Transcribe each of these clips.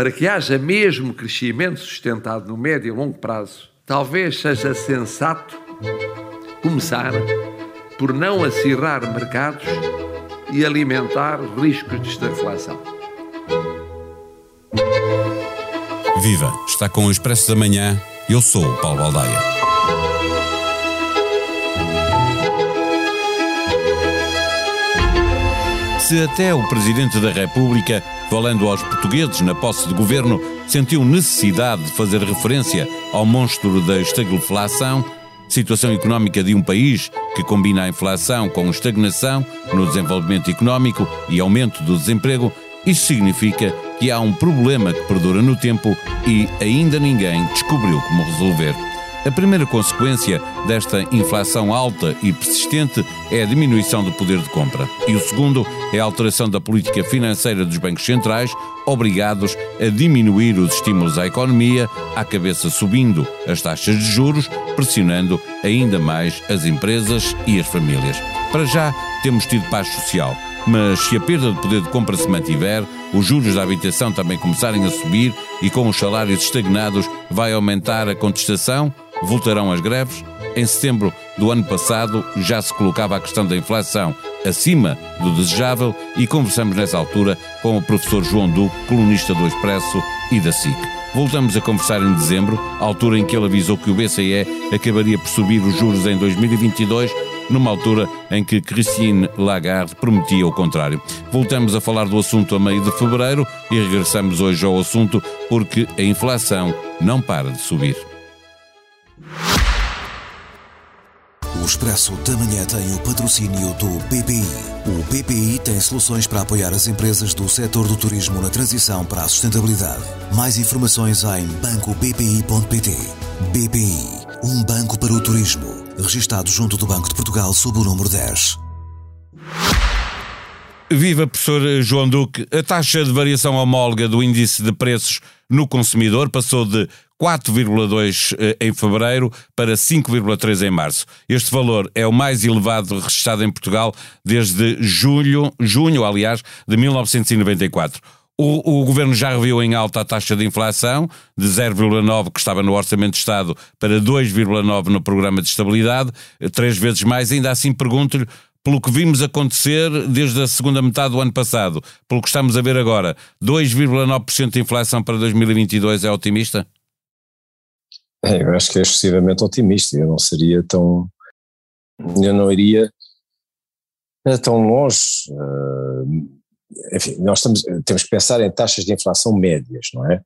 para que haja mesmo crescimento sustentado no médio e longo prazo, talvez seja sensato começar por não acirrar mercados e alimentar riscos de estagflação. Viva! Está com o Expresso da Manhã. Eu sou o Paulo Baldaia. Se até o Presidente da República, falando aos portugueses na posse de governo, sentiu necessidade de fazer referência ao monstro da estagflação, situação económica de um país que combina a inflação com estagnação no desenvolvimento económico e aumento do desemprego, isso significa que há um problema que perdura no tempo e ainda ninguém descobriu como resolver. A primeira consequência desta inflação alta e persistente é a diminuição do poder de compra. E o segundo é a alteração da política financeira dos bancos centrais, obrigados a diminuir os estímulos à economia, à cabeça subindo as taxas de juros, pressionando ainda mais as empresas e as famílias. Para já, temos tido paz social mas se a perda de poder de compra se mantiver, os juros da habitação também começarem a subir e com os salários estagnados vai aumentar a contestação, voltarão as greves. Em setembro do ano passado já se colocava a questão da inflação acima do desejável e conversamos nessa altura com o professor João Duque, colunista do Expresso e da SIC. Voltamos a conversar em dezembro, altura em que ele avisou que o BCE acabaria por subir os juros em 2022 numa altura em que Christine Lagarde prometia o contrário. Voltamos a falar do assunto a meio de fevereiro e regressamos hoje ao assunto porque a inflação não para de subir. Expresso da Manhã tem o patrocínio do BPI. O BPI tem soluções para apoiar as empresas do setor do turismo na transição para a sustentabilidade. Mais informações em bancobpi.pt. BPI, um banco para o turismo registado junto do Banco de Portugal sob o número 10. Viva, professor João Duque. A taxa de variação homóloga do índice de preços no consumidor passou de 4,2 eh, em fevereiro para 5,3 em março. Este valor é o mais elevado registrado em Portugal desde julho, junho, aliás, de 1994. O, o, governo já reviu em alta a taxa de inflação, de 0,9 que estava no Orçamento de Estado para 2,9 no Programa de Estabilidade, três vezes mais. Ainda assim, pergunto-lhe, pelo que vimos acontecer desde a segunda metade do ano passado, pelo que estamos a ver agora, 2,9% de inflação para 2022 é otimista? É, eu acho que é excessivamente otimista. Eu não seria tão. Eu não iria tão longe. Uh enfim, nós estamos, temos que pensar em taxas de inflação médias, não é?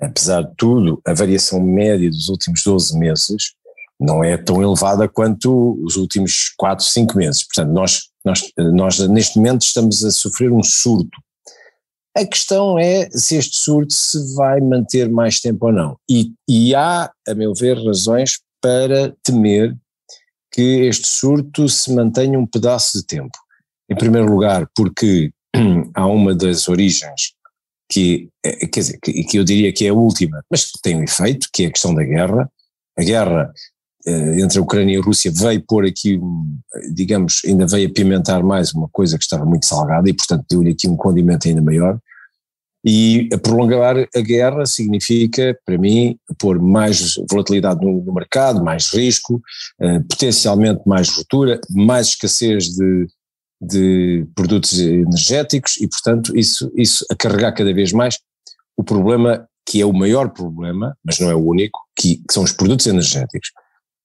Apesar de tudo, a variação média dos últimos 12 meses não é tão elevada quanto os últimos 4, 5 meses. Portanto, nós, nós, nós neste momento estamos a sofrer um surto. A questão é se este surto se vai manter mais tempo ou não. E, e há, a meu ver, razões para temer que este surto se mantenha um pedaço de tempo. Em primeiro lugar, porque há uma das origens que, é, quer dizer, que, que eu diria que é a última, mas que tem um efeito, que é a questão da guerra. A guerra eh, entre a Ucrânia e a Rússia veio pôr aqui, digamos, ainda veio apimentar mais uma coisa que estava muito salgada e, portanto, deu-lhe aqui um condimento ainda maior. E prolongar a guerra significa, para mim, pôr mais volatilidade no, no mercado, mais risco, eh, potencialmente mais ruptura, mais escassez de, de produtos energéticos e, portanto, isso, isso a carregar cada vez mais o problema que é o maior problema, mas não é o único, que, que são os produtos energéticos.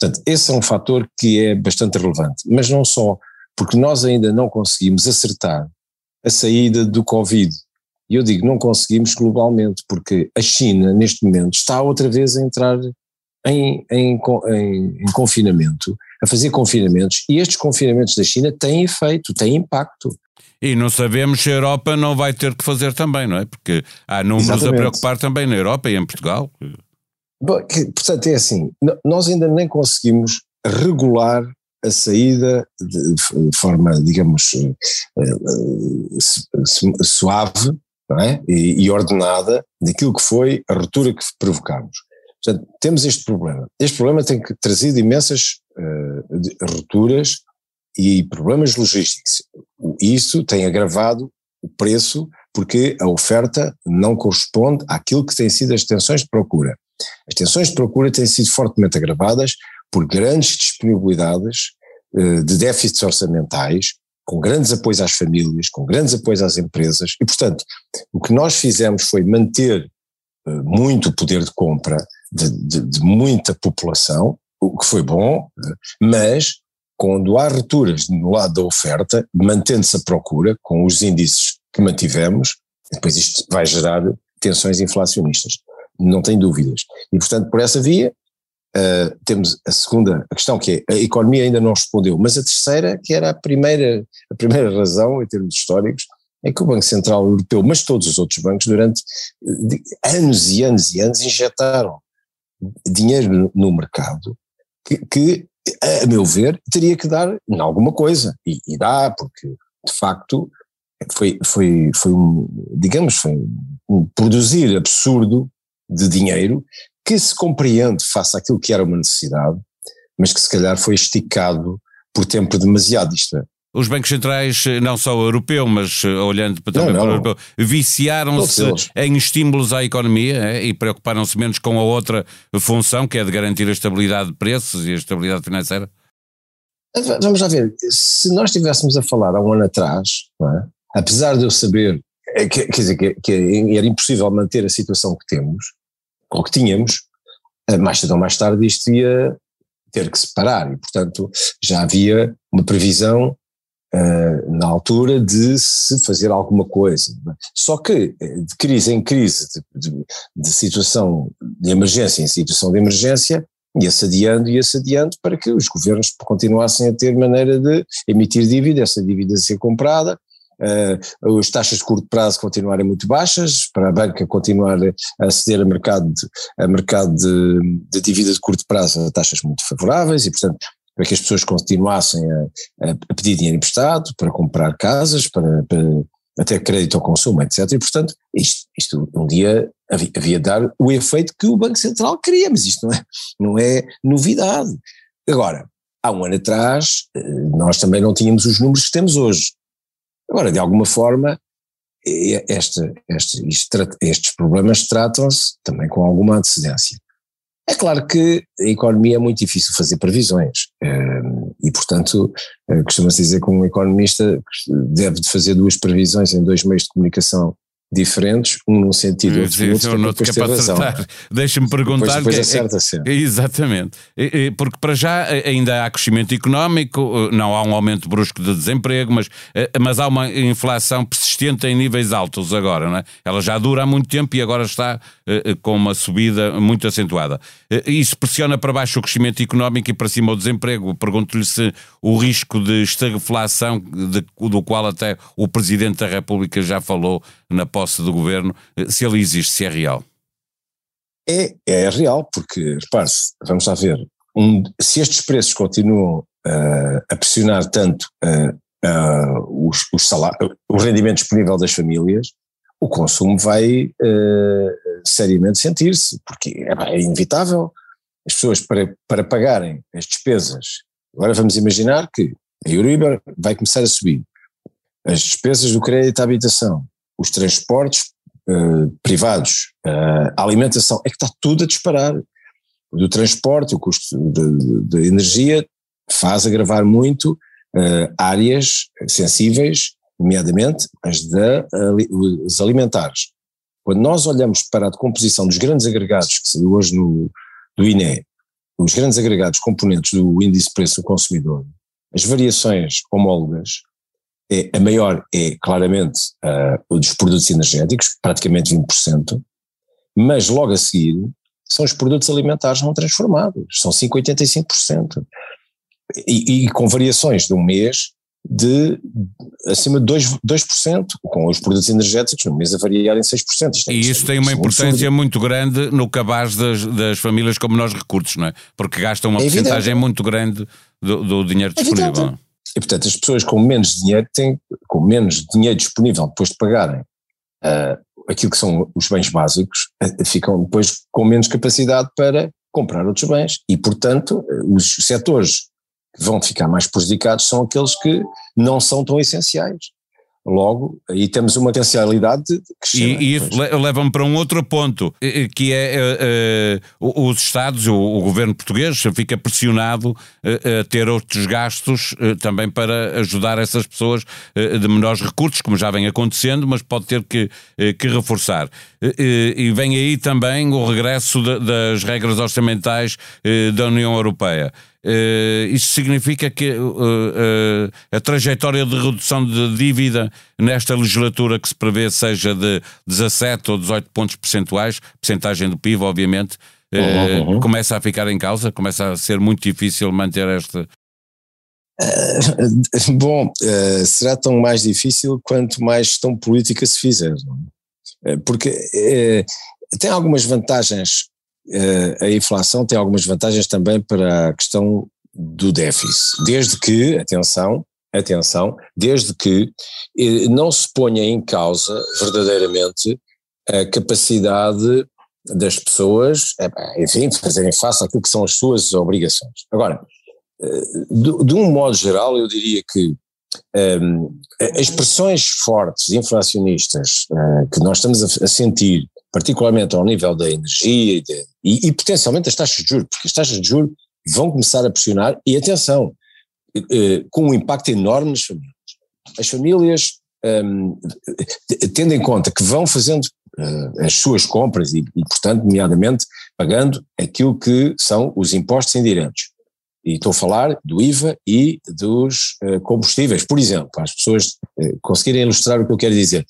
Portanto, esse é um fator que é bastante relevante, mas não só, porque nós ainda não conseguimos acertar a saída do Covid. E eu digo não conseguimos globalmente, porque a China, neste momento, está outra vez a entrar em, em, em, em confinamento a fazer confinamentos e estes confinamentos da China têm efeito, têm impacto. E não sabemos se a Europa não vai ter que fazer também, não é? Porque há números Exatamente. a preocupar também na Europa e em Portugal. Bom, portanto, é assim, nós ainda nem conseguimos regular a saída de, forma, digamos, eh, eh, suave é? e, e ordenada daquilo que foi a ruptura que provocámos. Portanto, temos este problema. Este problema tem trazido imensas uh, rupturas e problemas logísticos. Isso tem agravado o preço porque a oferta não corresponde àquilo que têm sido as tensões de procura. As tensões de procura têm sido fortemente agravadas por grandes disponibilidades eh, de déficits orçamentais, com grandes apoios às famílias, com grandes apoios às empresas, e portanto, o que nós fizemos foi manter eh, muito poder de compra de, de, de muita população, o que foi bom, eh, mas quando há rupturas no lado da oferta, mantendo-se a procura, com os índices que mantivemos, depois isto vai gerar tensões inflacionistas, não tem dúvidas. E portanto, por essa via, uh, temos a segunda a questão, que é a economia ainda não respondeu, mas a terceira, que era a primeira, a primeira razão, em termos históricos, é que o Banco Central Europeu, mas todos os outros bancos, durante anos e anos e anos, injetaram dinheiro no mercado que, que a meu ver, teria que dar em alguma coisa, e, e dá, porque de facto foi, foi, foi um, digamos, foi um produzir absurdo de dinheiro que se compreende face àquilo que era uma necessidade, mas que se calhar foi esticado por tempo demasiado. Isto é, os bancos centrais, não só o europeu, mas eh, olhando também não, não. para o europeu, viciaram-se em estímulos à economia é, e preocuparam-se menos com a outra função, que é de garantir a estabilidade de preços e a estabilidade financeira? Vamos lá ver, se nós estivéssemos a falar há um ano atrás, é? apesar de eu saber eh, que, quer dizer, que, que, era impossível manter a situação que temos, ou que tínhamos, eh, mais cedo ou mais tarde isto ia ter que se parar e, portanto, já havia uma previsão uh, na altura de se fazer alguma coisa. Só que eh, de crise em crise, de, de, de situação de emergência em situação de emergência, ia-se adiando, ia-se adiando para que os governos continuassem a ter maneira de emitir dívida, essa dívida ser comprada, uh, as taxas de curto prazo continuarem muito baixas, para a banca continuar a aceder a mercado, de, a mercado de, de dívida de curto prazo a taxas muito favoráveis e, portanto, para que as pessoas continuassem a, a pedir dinheiro emprestado para comprar casas, para, para até crédito ao consumo, etc. E, portanto, isto, isto um dia havia, havia de dar o efeito que o Banco Central queria, mas isto não é, não é novidade. Agora, há um ano atrás, eh, nós também não tínhamos os números que temos hoje. Agora, de alguma forma, este, este, estes problemas tratam-se também com alguma antecedência. É claro que a economia é muito difícil fazer previsões ehm, e, portanto, eh, costuma-se dizer que um economista deve de fazer duas previsões em dois meios de comunicação diferentes, um num sentido e outro no outro. Deixa-me perguntar. Depois, depois que, acerta sempre. Exatamente. Porque para já ainda há crescimento económico, não há um aumento brusco de desemprego, mas, mas há uma inflação persistente em níveis altos agora, não é? Ela já dura há muito tempo e agora está com uma subida muito acentuada. Isso pressiona para baixo o crescimento económico e para cima o desemprego. Pergunto-lhe se o risco de estagflação, de, do qual até o Presidente da República já falou na posse do governo, eh, se ele existe, se é real. É, é real, porque, repare-se, vamos lá ver, um, se estes preços continuam uh, a pressionar tanto uh, uh, os, os, salários, o rendimento disponível das famílias, o consumo vai seriamente sentir-se, porque é, é, inevitável. As pessoas, para, para pagarem as despesas, agora vamos imaginar que a Euribor vai começar a subir, as despesas do crédito à habitação, os transportes uh, privados, uh, a alimentação, é que está tudo a disparar. Do transporte, o custo da energia faz agravar muito uh, áreas sensíveis, nomeadamente as, da, alimentares. Quando nós olhamos para a decomposição dos grandes agregados que saiu hoje no, do INE, os grandes agregados componentes do índice de preço do consumidor, as variações homólogas é, a maior é claramente uh, o dos produtos energéticos, praticamente 20%, mas logo a seguir são os produtos alimentares não transformados, são 5,85%. E, e com variações de um mês de acima de 2%, 2% com os produtos energéticos no mês a variar em 6%. Isto é, e isso tem uma é importância muito grande no cabaz das, das famílias com menores recursos, não é? Porque gastam uma é porcentagem muito grande do, do dinheiro é disponível. E, portanto, as pessoas com menos dinheiro têm, com menos dinheiro disponível depois de pagarem uh, aquilo que são os bens básicos, uh, ficam depois com menos capacidade para comprar outros bens. E, portanto, os setores que vão ficar mais prejudicados são aqueles que não são tão essenciais. Logo, aí temos uma potencialidade de crescer. E, e isso leva-me para um outro ponto, que é uh, os Estados, o, o, governo português fica pressionado uh, a ter outros gastos também para ajudar essas pessoas de menores recursos, como já vem acontecendo, mas pode ter que, que reforçar. E vem aí também o regresso de, das regras orçamentais da União Europeia. Uh, isto significa que uh, uh, a trajetória de redução de dívida nesta legislatura que se prevê seja de 17 ou 18 pontos percentuais, percentagem do PIB, obviamente, uhum, uhum. começa a ficar em causa, começa a ser muito difícil manter esta. bom, será tão mais difícil quanto mais gestão política se fizer, é? porque tem algumas vantagens a inflação tem algumas vantagens também para a questão do déficit, desde que, atenção, atenção, desde que eh, não se ponha em causa verdadeiramente a capacidade das pessoas, enfim, fazerem face àquilo que são as suas obrigações. Agora, eh, de, um modo geral, eu diria que um, ehm, as pressões fortes inflacionistas uh, que nós estamos a sentir particularmente ao nível da energia e, de, e, e, potencialmente as taxas de juros, porque as taxas de juros vão começar a pressionar, e atenção, eh, com um impacto enorme nas famílias. As famílias, um, tendo em conta que vão fazendo uh, as suas compras e, e, portanto, nomeadamente, pagando aquilo que são os impostos indiretos. E estou a falar do IVA e dos uh, combustíveis, por exemplo, para as pessoas conseguirem ilustrar o que eu quero dizer.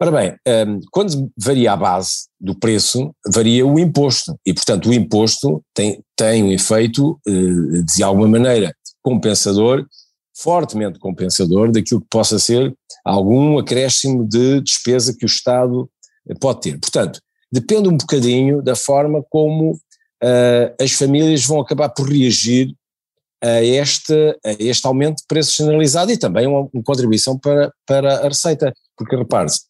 Ora bem, um, quando varia a base do preço, varia o imposto, e portanto o imposto tem, tem um efeito, uh, de alguma maneira, compensador, fortemente compensador daquilo que possa ser algum acréscimo de despesa que o Estado eh, pode ter. Portanto, depende um bocadinho da forma como uh, as famílias vão acabar por reagir a este, a este aumento de preços generalizado e também uma, uma contribuição para, para a receita. Porque repare-se,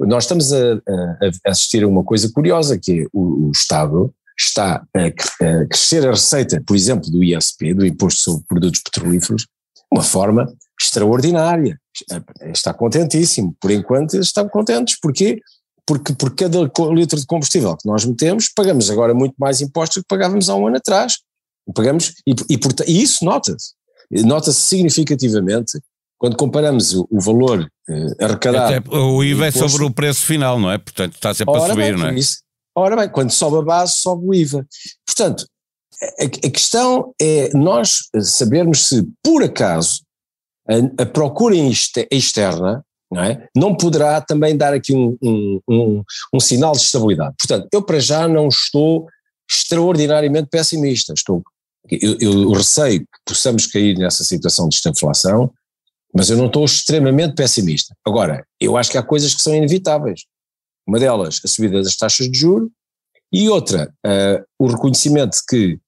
nós estamos a, a, assistir a uma coisa curiosa, que é o, o Estado está a, crescer a receita, por exemplo, do ISP, do Imposto sobre Produtos Petrolíferos, de uma forma extraordinária. Está contentíssimo. Por enquanto estão contentes. Porquê? Porque por cada litro de combustível que nós metemos, pagamos agora muito mais impostos do que pagávamos há um ano atrás. Pagamos, e, e, e isso nota-se. Nota-se significativamente quando comparamos o, o valor eh, arrecadado. Até, o IVA é sobre o preço final, não é? Portanto, está sempre a subir, bem, não é? Isso, ora bem, quando sobe a base, sobe o IVA. Portanto, a, a questão é nós sabermos se, por acaso, a, a procura externa não, é? não poderá também dar aqui um, um, um, um, sinal de estabilidade. Portanto, eu para já não estou extraordinariamente pessimista. Estou, eu, eu receio que possamos cair nessa situação de estagflação, mas eu não estou extremamente pessimista. Agora, eu acho que há coisas que são inevitáveis. Uma delas, a subida das taxas de juros, e outra, uh, o reconhecimento que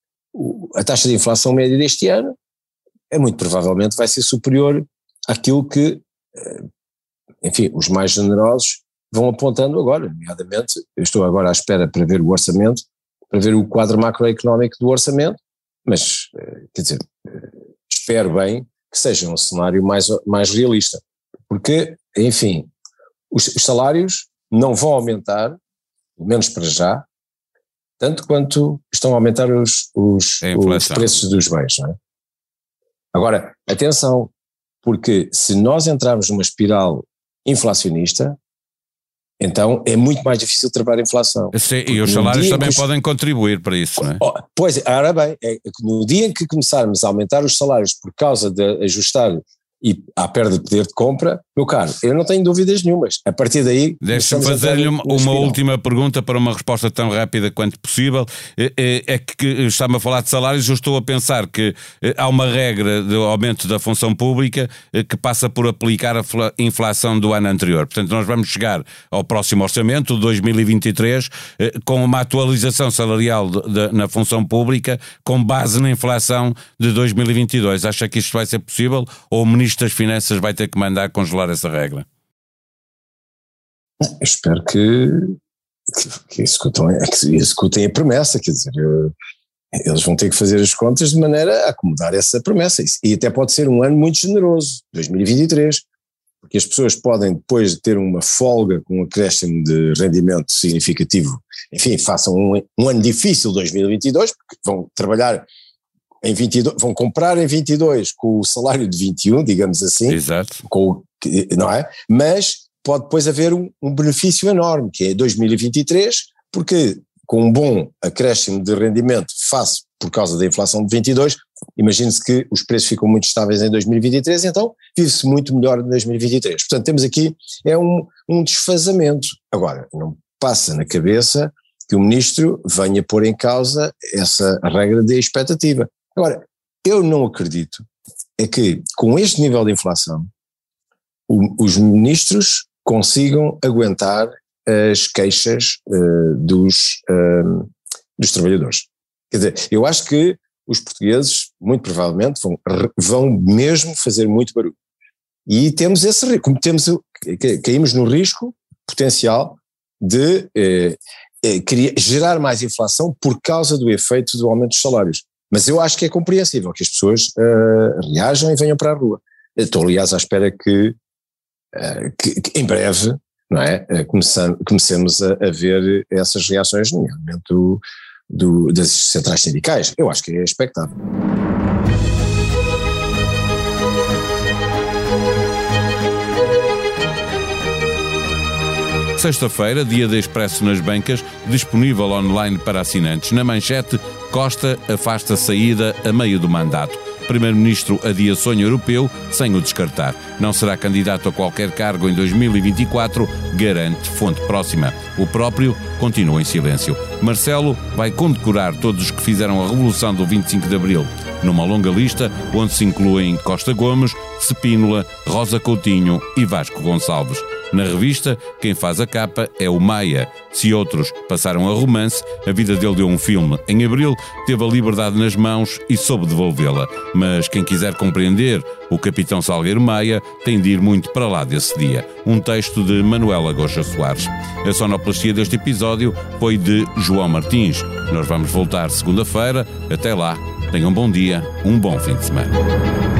a taxa de inflação média deste ano é muito provavelmente vai ser superior àquilo que, uh, enfim, os mais generosos vão apontando agora, nomeadamente, eu estou agora à espera para ver o orçamento, para ver o quadro macroeconómico do orçamento, mas, uh, quer dizer, espero bem que seja um cenário mais, mais realista. Porque, enfim, os, os salários não vão aumentar, pelo menos para já, tanto quanto estão a aumentar os, os, os preços dos bens. É? Agora, atenção, porque se nós entrarmos numa espiral inflacionista, então é muito mais difícil trabalhar a inflação. Sim, e os salários também os... podem contribuir para isso, não é? Oh, pois, ora bem, é no dia em que começarmos a aumentar os salários por causa de ajustar e à perda de poder de compra, meu caro, eu não tenho dúvidas nenhumas. A partir daí. Deixa-me fazer-lhe uma, uma última pergunta para uma resposta tão rápida quanto possível. É, é, é que está-me a falar de salários, eu estou a pensar que é, há uma regra de aumento da função pública é, que passa por aplicar a inflação do ano anterior. Portanto, nós vamos chegar ao próximo orçamento, 2023, é, com uma atualização salarial de, de, na função pública com base na inflação de 2022. Acha que isto vai ser possível? Ou o Ministro Ministro das Finanças vai ter que mandar congelar essa regra? Eu espero que, que, que, executem, que executem a promessa, quer dizer, eles vão ter que fazer as contas de maneira a acomodar essa promessa. E até pode ser um ano muito generoso, 2023. porque as pessoas podem depois ter uma folga com um acréscimo de rendimento significativo, enfim, façam um, um ano difícil 2022, porque vão trabalhar em 22, vão comprar em 22 com o salário de 21, digamos assim. Exato. Com, não é? Mas pode depois haver um, um benefício enorme, que é 2023, porque com um bom acréscimo de rendimento face por causa da inflação de 22, imagine-se que os preços ficam muito estáveis em 2023, então vive-se muito melhor em 2023. Portanto, temos aqui é um, um desfazamento. Agora, não passa na cabeça que o ministro venha pôr em causa essa regra de expectativa. Agora, eu não acredito é que com este nível de inflação o, os ministros consigam aguentar as queixas uh, dos, uh, dos trabalhadores. Quer dizer, eu acho que os portugueses, muito provavelmente, vão, vão mesmo fazer muito barulho. E temos esse risco, temos, caímos no risco potencial de eh, eh, criar, gerar mais inflação por causa do efeito do aumento dos salários. Mas eu acho que é compreensível que as pessoas uh, reajam e venham para a rua. Estou, aliás, à espera que, uh, que, que em breve não é? Uh, comecemos a, a, ver essas reações, nomeadamente do, do, das centrais sindicais. Eu acho que é expectável. Sexta-feira, dia de Expresso nas bancas, disponível online para assinantes. Na manchete, Costa afasta saída a meio do mandato. Primeiro-Ministro adia sonho europeu sem o descartar. Não será candidato a qualquer cargo em 2024, garante fonte próxima. O próprio continua em silêncio. Marcelo vai condecorar todos os que fizeram a revolução do 25 de Abril, numa longa lista onde se incluem Costa Gomes, Cepínola, Rosa Coutinho e Vasco Gonçalves. Na revista, quem faz a capa é o Maia. Se outros passaram a romance, a vida dele deu um filme. Em abril, teve a liberdade nas mãos e soube devolvê-la. Mas quem quiser compreender o Capitão Salgueiro Maia tem de ir muito para lá desse dia. Um texto de Manuela Goxa Soares. A sonoplastia deste episódio foi de João Martins. Nós vamos voltar segunda-feira. Até lá, tenham um bom dia, um bom fim de semana.